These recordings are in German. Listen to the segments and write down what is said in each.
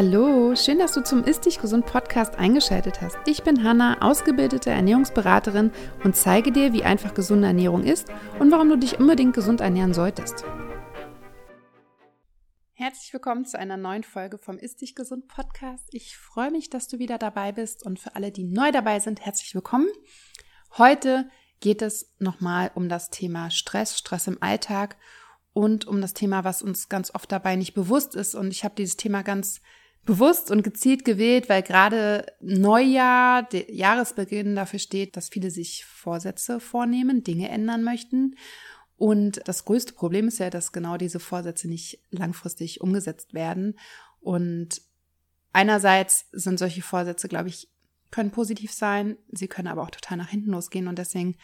Hallo, schön, dass du zum Ist Dich Gesund Podcast eingeschaltet hast. Ich bin Hanna, ausgebildete Ernährungsberaterin und zeige dir, wie einfach gesunde Ernährung ist und warum du dich unbedingt gesund ernähren solltest. Herzlich willkommen zu einer neuen Folge vom Ist Dich Gesund Podcast. Ich freue mich, dass du wieder dabei bist und für alle, die neu dabei sind, herzlich willkommen. Heute geht es nochmal um das Thema Stress, Stress im Alltag und um das Thema, was uns ganz oft dabei nicht bewusst ist. Und ich habe dieses Thema ganz bewusst und gezielt gewählt, weil gerade Neujahr, der Jahresbeginn dafür steht, dass viele sich Vorsätze vornehmen, Dinge ändern möchten. Und das größte Problem ist ja, dass genau diese Vorsätze nicht langfristig umgesetzt werden. Und einerseits sind solche Vorsätze, glaube ich, können positiv sein, sie können aber auch total nach hinten losgehen. Und deswegen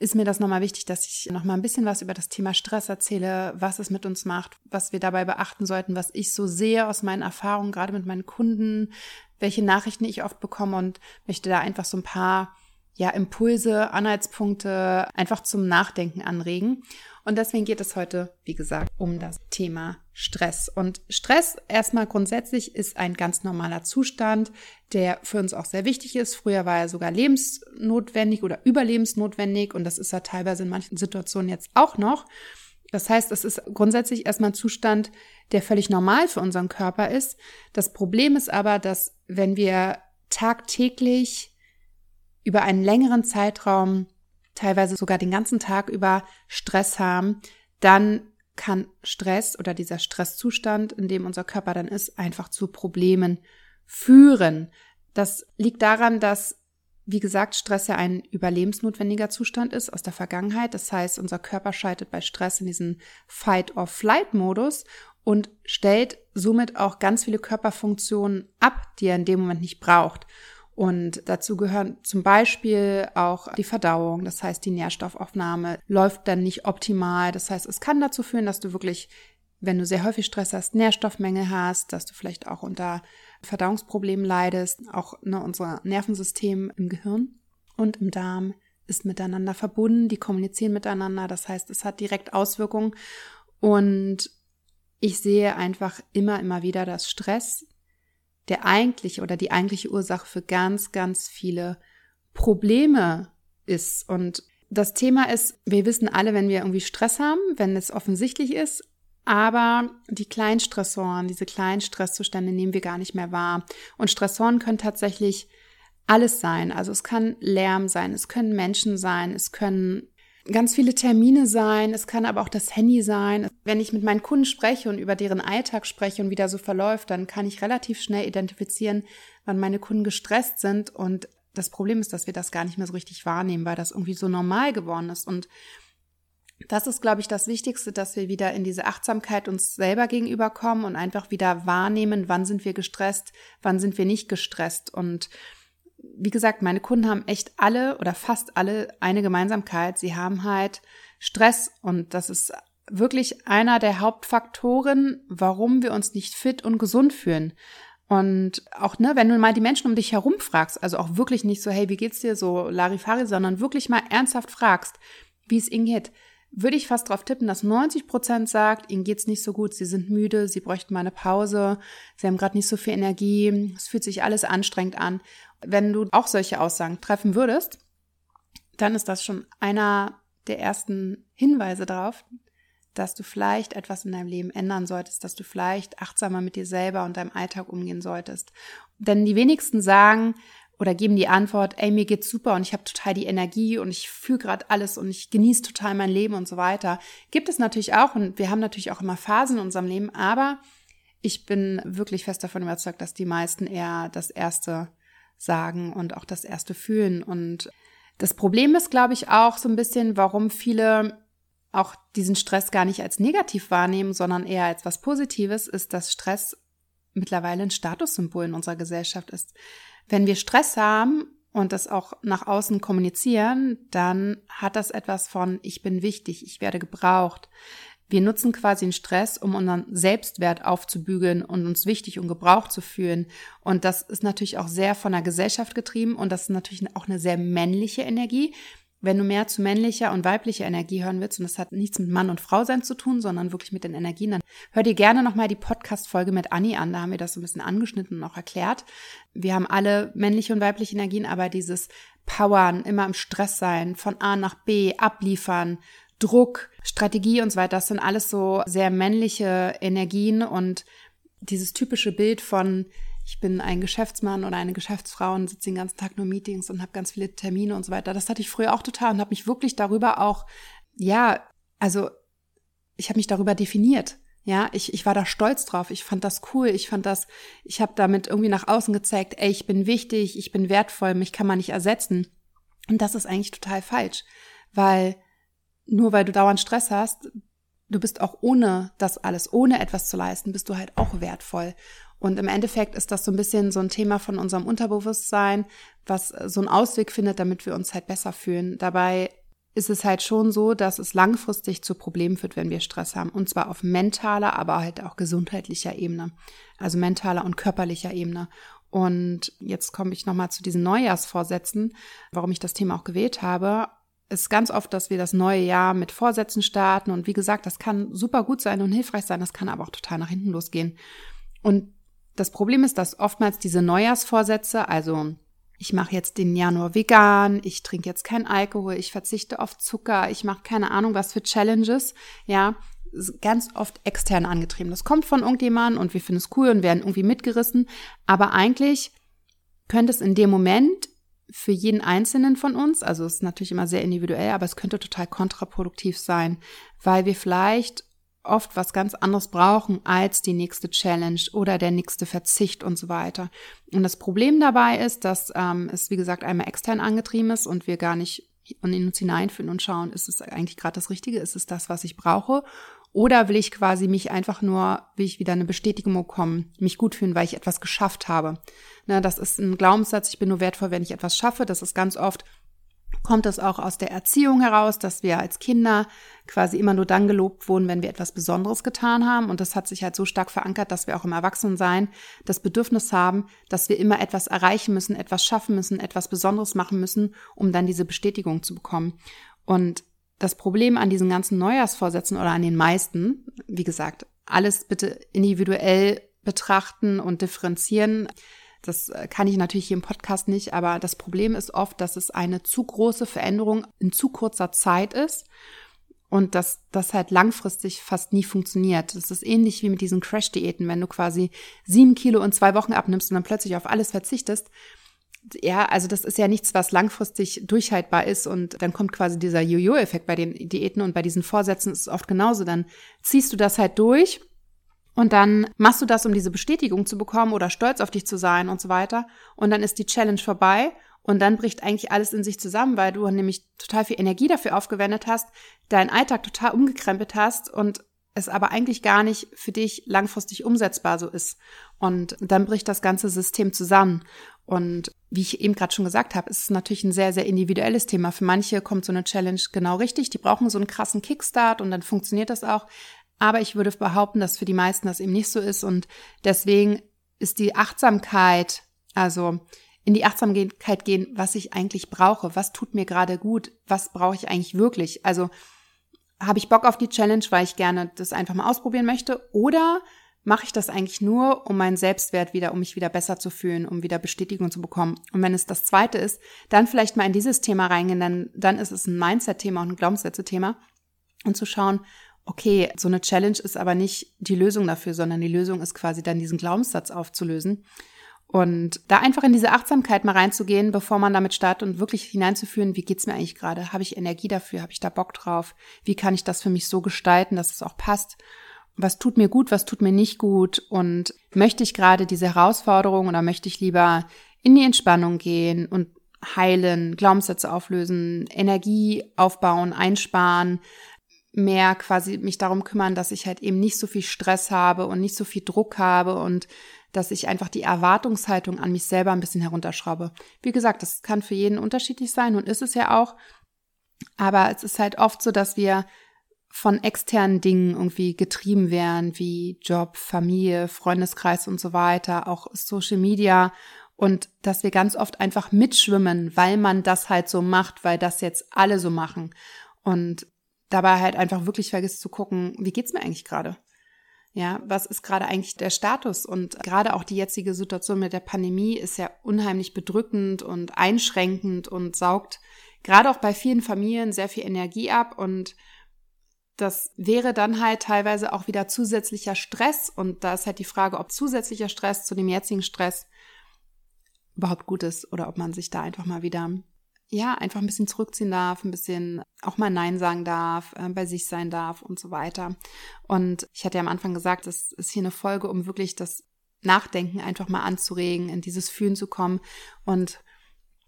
ist mir das nochmal wichtig, dass ich nochmal ein bisschen was über das Thema Stress erzähle, was es mit uns macht, was wir dabei beachten sollten, was ich so sehe aus meinen Erfahrungen, gerade mit meinen Kunden, welche Nachrichten ich oft bekomme und möchte da einfach so ein paar ja, Impulse, Anhaltspunkte einfach zum Nachdenken anregen. Und deswegen geht es heute, wie gesagt, um das Thema Stress. Und Stress erstmal grundsätzlich ist ein ganz normaler Zustand, der für uns auch sehr wichtig ist. Früher war er sogar lebensnotwendig oder überlebensnotwendig und das ist er teilweise in manchen Situationen jetzt auch noch. Das heißt, es ist grundsätzlich erstmal ein Zustand, der völlig normal für unseren Körper ist. Das Problem ist aber, dass wenn wir tagtäglich über einen längeren Zeitraum teilweise sogar den ganzen Tag über Stress haben, dann kann Stress oder dieser Stresszustand, in dem unser Körper dann ist, einfach zu Problemen führen. Das liegt daran, dass, wie gesagt, Stress ja ein überlebensnotwendiger Zustand ist aus der Vergangenheit. Das heißt, unser Körper schaltet bei Stress in diesen Fight-or-Flight-Modus und stellt somit auch ganz viele Körperfunktionen ab, die er in dem Moment nicht braucht. Und dazu gehören zum Beispiel auch die Verdauung. Das heißt, die Nährstoffaufnahme läuft dann nicht optimal. Das heißt, es kann dazu führen, dass du wirklich, wenn du sehr häufig Stress hast, Nährstoffmängel hast, dass du vielleicht auch unter Verdauungsproblemen leidest. Auch ne, unser Nervensystem im Gehirn und im Darm ist miteinander verbunden. Die kommunizieren miteinander. Das heißt, es hat direkt Auswirkungen. Und ich sehe einfach immer, immer wieder, dass Stress der eigentliche oder die eigentliche Ursache für ganz, ganz viele Probleme ist. Und das Thema ist, wir wissen alle, wenn wir irgendwie Stress haben, wenn es offensichtlich ist, aber die kleinen Stressoren, diese kleinen Stresszustände nehmen wir gar nicht mehr wahr. Und Stressoren können tatsächlich alles sein. Also es kann Lärm sein, es können Menschen sein, es können ganz viele Termine sein, es kann aber auch das Handy sein. Wenn ich mit meinen Kunden spreche und über deren Alltag spreche und wie der so verläuft, dann kann ich relativ schnell identifizieren, wann meine Kunden gestresst sind. Und das Problem ist, dass wir das gar nicht mehr so richtig wahrnehmen, weil das irgendwie so normal geworden ist. Und das ist, glaube ich, das Wichtigste, dass wir wieder in diese Achtsamkeit uns selber gegenüberkommen und einfach wieder wahrnehmen, wann sind wir gestresst, wann sind wir nicht gestresst. Und wie gesagt, meine Kunden haben echt alle oder fast alle eine Gemeinsamkeit. Sie haben halt Stress und das ist wirklich einer der Hauptfaktoren, warum wir uns nicht fit und gesund fühlen. Und auch, ne, wenn du mal die Menschen um dich herum fragst, also auch wirklich nicht so, hey, wie geht's dir, so Larifari, sondern wirklich mal ernsthaft fragst, wie es ihnen geht, würde ich fast darauf tippen, dass 90 Prozent sagt, ihnen geht's nicht so gut, sie sind müde, sie bräuchten mal eine Pause, sie haben gerade nicht so viel Energie, es fühlt sich alles anstrengend an. Wenn du auch solche Aussagen treffen würdest, dann ist das schon einer der ersten Hinweise darauf, dass du vielleicht etwas in deinem Leben ändern solltest, dass du vielleicht achtsamer mit dir selber und deinem Alltag umgehen solltest. Denn die wenigsten sagen oder geben die Antwort, ey, mir geht's super und ich habe total die Energie und ich fühle gerade alles und ich genieße total mein Leben und so weiter. Gibt es natürlich auch und wir haben natürlich auch immer Phasen in unserem Leben, aber ich bin wirklich fest davon überzeugt, dass die meisten eher das erste sagen und auch das erste fühlen. Und das Problem ist, glaube ich, auch so ein bisschen, warum viele auch diesen Stress gar nicht als negativ wahrnehmen, sondern eher als was Positives, ist, dass Stress mittlerweile ein Statussymbol in unserer Gesellschaft ist. Wenn wir Stress haben und das auch nach außen kommunizieren, dann hat das etwas von, ich bin wichtig, ich werde gebraucht. Wir nutzen quasi den Stress, um unseren Selbstwert aufzubügeln und uns wichtig und gebraucht zu fühlen. Und das ist natürlich auch sehr von der Gesellschaft getrieben und das ist natürlich auch eine sehr männliche Energie. wenn du mehr zu männlicher und weiblicher Energie hören willst, und das hat nichts mit Mann und Frau sein zu tun, sondern wirklich mit den Energien, dann hör dir gerne nochmal die Podcast-Folge mit Anni an. Da haben wir das so ein bisschen angeschnitten und auch erklärt. Wir haben alle männliche und weibliche Energien, aber dieses Powern, immer im Stress sein, von A nach B, abliefern, Druck, Strategie und so weiter, das sind alles so sehr männliche Energien und dieses typische Bild von ich bin ein Geschäftsmann oder eine Geschäftsfrau und sitze den ganzen Tag nur Meetings und habe ganz viele Termine und so weiter. Das hatte ich früher auch total und habe mich wirklich darüber auch, ja, also ich habe mich darüber definiert. Ja, ich, ich war da stolz drauf. Ich fand das cool. Ich fand das, ich habe damit irgendwie nach außen gezeigt, ey, ich bin wichtig, ich bin wertvoll, mich kann man nicht ersetzen. Und das ist eigentlich total falsch, weil nur weil du dauernd Stress hast, du bist auch ohne das alles, ohne etwas zu leisten, bist du halt auch wertvoll. Und im Endeffekt ist das so ein bisschen so ein Thema von unserem Unterbewusstsein, was so einen Ausweg findet, damit wir uns halt besser fühlen. Dabei ist es halt schon so, dass es langfristig zu Problemen führt, wenn wir Stress haben. Und zwar auf mentaler, aber halt auch gesundheitlicher Ebene. Also mentaler und körperlicher Ebene. Und jetzt komme ich nochmal zu diesen Neujahrsvorsätzen, warum ich das Thema auch gewählt habe. Ist ganz oft, dass wir das neue Jahr mit Vorsätzen starten. Und wie gesagt, das kann super gut sein und hilfreich sein. Das kann aber auch total nach hinten losgehen. Und das Problem ist, dass oftmals diese Neujahrsvorsätze, also ich mache jetzt den Januar vegan, ich trinke jetzt kein Alkohol, ich verzichte auf Zucker, ich mache keine Ahnung was für Challenges, ja, ganz oft extern angetrieben. Das kommt von irgendjemandem und wir finden es cool und werden irgendwie mitgerissen, aber eigentlich könnte es in dem Moment für jeden Einzelnen von uns, also es ist natürlich immer sehr individuell, aber es könnte total kontraproduktiv sein, weil wir vielleicht oft was ganz anderes brauchen als die nächste Challenge oder der nächste Verzicht und so weiter. Und das Problem dabei ist, dass ähm, es, wie gesagt, einmal extern angetrieben ist und wir gar nicht in uns hineinfühlen und schauen, ist es eigentlich gerade das Richtige, ist es das, was ich brauche? Oder will ich quasi mich einfach nur, will ich wieder eine Bestätigung bekommen, mich gut fühlen, weil ich etwas geschafft habe? Ne, das ist ein Glaubenssatz, ich bin nur wertvoll, wenn ich etwas schaffe. Das ist ganz oft kommt es auch aus der Erziehung heraus, dass wir als Kinder quasi immer nur dann gelobt wurden, wenn wir etwas Besonderes getan haben. Und das hat sich halt so stark verankert, dass wir auch im Erwachsenensein das Bedürfnis haben, dass wir immer etwas erreichen müssen, etwas schaffen müssen, etwas Besonderes machen müssen, um dann diese Bestätigung zu bekommen. Und das Problem an diesen ganzen Neujahrsvorsätzen oder an den meisten, wie gesagt, alles bitte individuell betrachten und differenzieren. Das äh, kann ich natürlich hier im Podcast nicht, aber das Problem ist oft, dass es eine zu große Veränderung in zu kurzer Zeit ist und dass das halt langfristig fast nie funktioniert. Das ist ähnlich wie mit diesen Crash-Diäten, wenn du quasi sieben Kilo in zwei Wochen abnimmst und dann plötzlich auf alles verzichtest. Ja, also das ist ja nichts, was langfristig durchhaltbar ist und dann kommt quasi dieser Jojo-Effekt bei den Diäten und bei diesen Vorsätzen ist es oft genauso. Dann ziehst du das halt durch und dann machst du das, um diese Bestätigung zu bekommen oder stolz auf dich zu sein und so weiter. Und dann ist die Challenge vorbei und dann bricht eigentlich alles in sich zusammen, weil du nämlich total viel Energie dafür aufgewendet hast, deinen Alltag total umgekrempelt hast und es aber eigentlich gar nicht für dich langfristig umsetzbar so ist. Und dann bricht das ganze System zusammen. Und wie ich eben gerade schon gesagt habe, ist es natürlich ein sehr, sehr individuelles Thema. Für manche kommt so eine Challenge genau richtig. Die brauchen so einen krassen Kickstart und dann funktioniert das auch. Aber ich würde behaupten, dass für die meisten das eben nicht so ist. Und deswegen ist die Achtsamkeit, also in die Achtsamkeit gehen, was ich eigentlich brauche, was tut mir gerade gut, was brauche ich eigentlich wirklich. Also habe ich Bock auf die Challenge, weil ich gerne das einfach mal ausprobieren möchte, oder mache ich das eigentlich nur, um meinen Selbstwert wieder, um mich wieder besser zu fühlen, um wieder Bestätigung zu bekommen. Und wenn es das zweite ist, dann vielleicht mal in dieses Thema reingehen, dann, dann ist es ein Mindset-Thema und ein Glaubenssätze-Thema und zu schauen, okay, so eine Challenge ist aber nicht die Lösung dafür, sondern die Lösung ist quasi dann diesen Glaubenssatz aufzulösen. Und da einfach in diese Achtsamkeit mal reinzugehen, bevor man damit startet und wirklich hineinzuführen, wie geht's mir eigentlich gerade? Habe ich Energie dafür? Habe ich da Bock drauf? Wie kann ich das für mich so gestalten, dass es auch passt? Was tut mir gut, was tut mir nicht gut? Und möchte ich gerade diese Herausforderung oder möchte ich lieber in die Entspannung gehen und heilen, Glaubenssätze auflösen, Energie aufbauen, einsparen, mehr quasi mich darum kümmern, dass ich halt eben nicht so viel Stress habe und nicht so viel Druck habe und dass ich einfach die Erwartungshaltung an mich selber ein bisschen herunterschraube. Wie gesagt, das kann für jeden unterschiedlich sein und ist es ja auch. Aber es ist halt oft so, dass wir von externen Dingen irgendwie getrieben werden, wie Job, Familie, Freundeskreis und so weiter, auch Social Media Und dass wir ganz oft einfach mitschwimmen, weil man das halt so macht, weil das jetzt alle so machen. Und dabei halt einfach wirklich vergisst zu gucken, wie geht's mir eigentlich gerade? Ja, was ist gerade eigentlich der Status? Und gerade auch die jetzige Situation mit der Pandemie ist ja unheimlich bedrückend und einschränkend und saugt gerade auch bei vielen Familien sehr viel Energie ab und das wäre dann halt teilweise auch wieder zusätzlicher Stress und da ist halt die Frage, ob zusätzlicher Stress zu dem jetzigen Stress überhaupt gut ist oder ob man sich da einfach mal wieder, ja, einfach ein bisschen zurückziehen darf, ein bisschen auch mal Nein sagen darf, äh, bei sich sein darf und so weiter. Und ich hatte ja am Anfang gesagt, das ist hier eine Folge, um wirklich das Nachdenken einfach mal anzuregen, in dieses Fühlen zu kommen und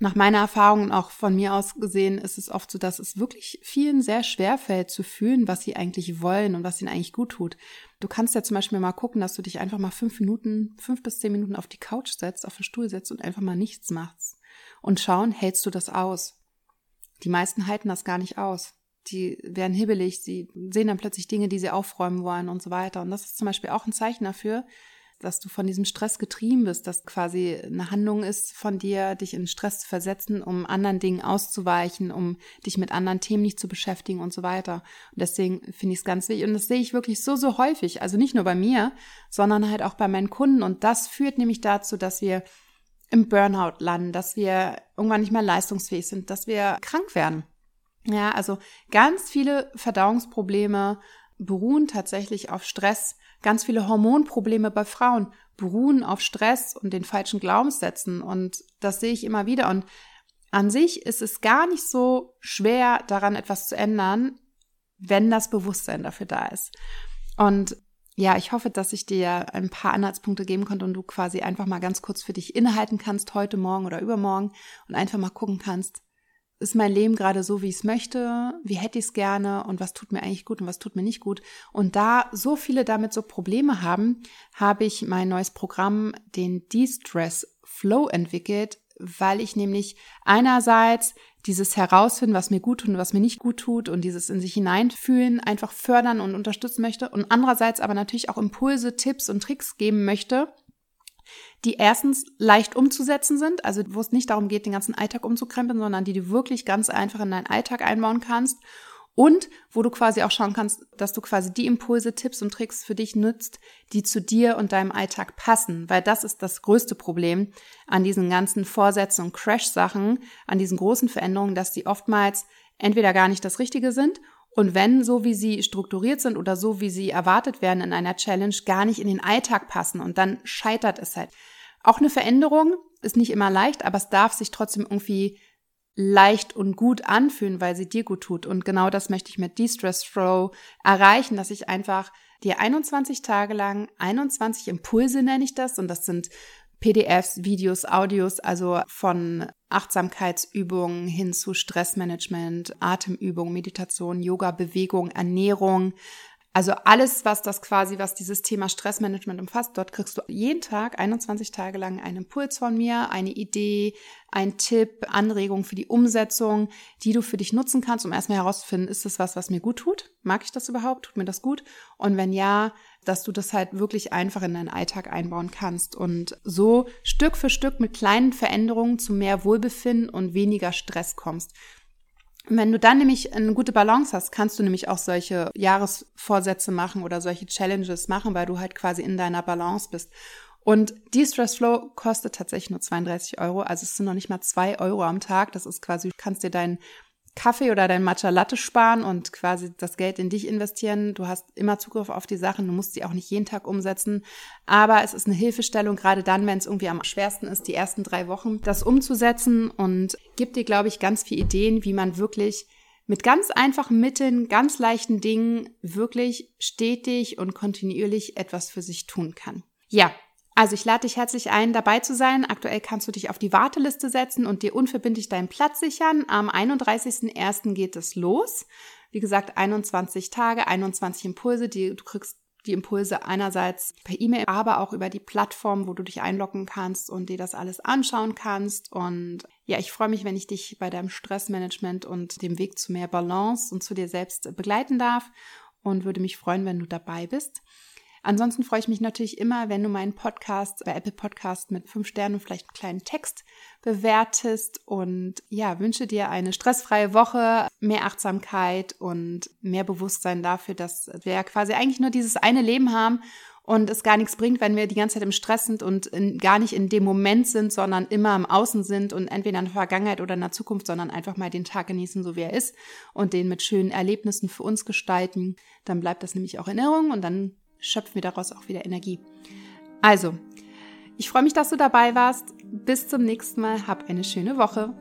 nach meiner Erfahrung und auch von mir aus gesehen ist es oft so, dass es wirklich vielen sehr schwer fällt zu fühlen, was sie eigentlich wollen und was ihnen eigentlich gut tut. Du kannst ja zum Beispiel mal gucken, dass du dich einfach mal fünf Minuten, fünf bis zehn Minuten auf die Couch setzt, auf den Stuhl setzt und einfach mal nichts machst. Und schauen, hältst du das aus? Die meisten halten das gar nicht aus. Die werden hibbelig, sie sehen dann plötzlich Dinge, die sie aufräumen wollen und so weiter. Und das ist zum Beispiel auch ein Zeichen dafür, dass du von diesem Stress getrieben bist, dass quasi eine Handlung ist von dir, dich in Stress zu versetzen, um anderen Dingen auszuweichen, um dich mit anderen Themen nicht zu beschäftigen und so weiter. Und deswegen finde ich es ganz wichtig. Und das sehe ich wirklich so, so häufig. Also nicht nur bei mir, sondern halt auch bei meinen Kunden. Und das führt nämlich dazu, dass wir im Burnout landen, dass wir irgendwann nicht mehr leistungsfähig sind, dass wir krank werden. Ja, also ganz viele Verdauungsprobleme beruhen tatsächlich auf Stress, Ganz viele Hormonprobleme bei Frauen beruhen auf Stress und den falschen Glaubenssätzen und das sehe ich immer wieder und an sich ist es gar nicht so schwer, daran etwas zu ändern, wenn das Bewusstsein dafür da ist. Und ja, ich hoffe, dass ich dir ein paar Anhaltspunkte geben konnte und du quasi einfach mal ganz kurz für dich innehalten kannst, heute, morgen oder übermorgen und einfach mal gucken kannst, ist mein Leben gerade so, wie ich es möchte? Wie hätte ich es gerne? Und was tut mir eigentlich gut und was tut mir nicht gut? Und da so viele damit so Probleme haben, habe ich mein neues Programm, den De-Stress Flow entwickelt, weil ich nämlich einerseits dieses Herausfinden, was mir gut tut und was mir nicht gut tut und dieses in sich hineinfühlen einfach fördern und unterstützen möchte und andererseits aber natürlich auch Impulse, Tipps und Tricks geben möchte, die erstens leicht umzusetzen sind, also wo es nicht darum geht, den ganzen Alltag umzukrempeln, sondern die du wirklich ganz einfach in deinen Alltag einbauen kannst und wo du quasi auch schauen kannst, dass du quasi die Impulse, Tipps und Tricks für dich nützt, die zu dir und deinem Alltag passen, weil das ist das größte Problem an diesen ganzen Vorsätzen und Crash-Sachen, an diesen großen Veränderungen, dass die oftmals entweder gar nicht das Richtige sind und wenn so wie sie strukturiert sind oder so wie sie erwartet werden in einer Challenge gar nicht in den Alltag passen und dann scheitert es halt. Auch eine Veränderung ist nicht immer leicht, aber es darf sich trotzdem irgendwie leicht und gut anfühlen, weil sie dir gut tut. Und genau das möchte ich mit De-Stress Flow erreichen, dass ich einfach dir 21 Tage lang 21 Impulse nenne ich das und das sind PDFs, Videos, Audios, also von Achtsamkeitsübungen hin zu Stressmanagement, Atemübungen, Meditation, Yoga, Bewegung, Ernährung, also alles, was das quasi, was dieses Thema Stressmanagement umfasst, dort kriegst du jeden Tag 21 Tage lang einen Impuls von mir, eine Idee, ein Tipp, Anregung für die Umsetzung, die du für dich nutzen kannst, um erstmal herauszufinden, ist das was, was mir gut tut? Mag ich das überhaupt? Tut mir das gut? Und wenn ja, dass du das halt wirklich einfach in deinen Alltag einbauen kannst und so Stück für Stück mit kleinen Veränderungen zu mehr Wohlbefinden und weniger Stress kommst. Wenn du dann nämlich eine gute Balance hast, kannst du nämlich auch solche Jahresvorsätze machen oder solche Challenges machen, weil du halt quasi in deiner Balance bist. Und De-Stress Flow kostet tatsächlich nur 32 Euro. Also es sind noch nicht mal zwei Euro am Tag. Das ist quasi, du kannst dir deinen Kaffee oder dein Matcha Latte sparen und quasi das Geld in dich investieren. Du hast immer Zugriff auf die Sachen, du musst sie auch nicht jeden Tag umsetzen. Aber es ist eine Hilfestellung, gerade dann, wenn es irgendwie am schwersten ist, die ersten drei Wochen das umzusetzen und gibt dir, glaube ich, ganz viele Ideen, wie man wirklich mit ganz einfachen Mitteln, ganz leichten Dingen wirklich stetig und kontinuierlich etwas für sich tun kann. Ja, also ich lade dich herzlich ein, dabei zu sein. Aktuell kannst du dich auf die Warteliste setzen und dir unverbindlich deinen Platz sichern. Am 31.01. geht es los. Wie gesagt, 21 Tage, 21 Impulse. Die, du kriegst die Impulse einerseits per E-Mail, aber auch über die Plattform, wo du dich einloggen kannst und dir das alles anschauen kannst. Und ja, ich freue mich, wenn ich dich bei deinem Stressmanagement und dem Weg zu mehr Balance und zu dir selbst begleiten darf und würde mich freuen, wenn du dabei bist. Ansonsten freue ich mich natürlich immer, wenn du meinen Podcast bei Apple Podcast mit fünf Sternen und vielleicht einen kleinen Text bewertest und ja, wünsche dir eine stressfreie Woche, mehr Achtsamkeit und mehr Bewusstsein dafür, dass wir ja quasi eigentlich nur dieses eine Leben haben und es gar nichts bringt, wenn wir die ganze Zeit im Stress sind und in, gar nicht in dem Moment sind, sondern immer im Außen sind und entweder in der Vergangenheit oder in der Zukunft, sondern einfach mal den Tag genießen, so wie er ist und den mit schönen Erlebnissen für uns gestalten. Dann bleibt das nämlich auch in Erinnerung und dann schöpfen wir daraus auch wieder Energie. Also, ich freue mich, dass du dabei warst. Bis zum nächsten Mal. Hab eine schöne Woche.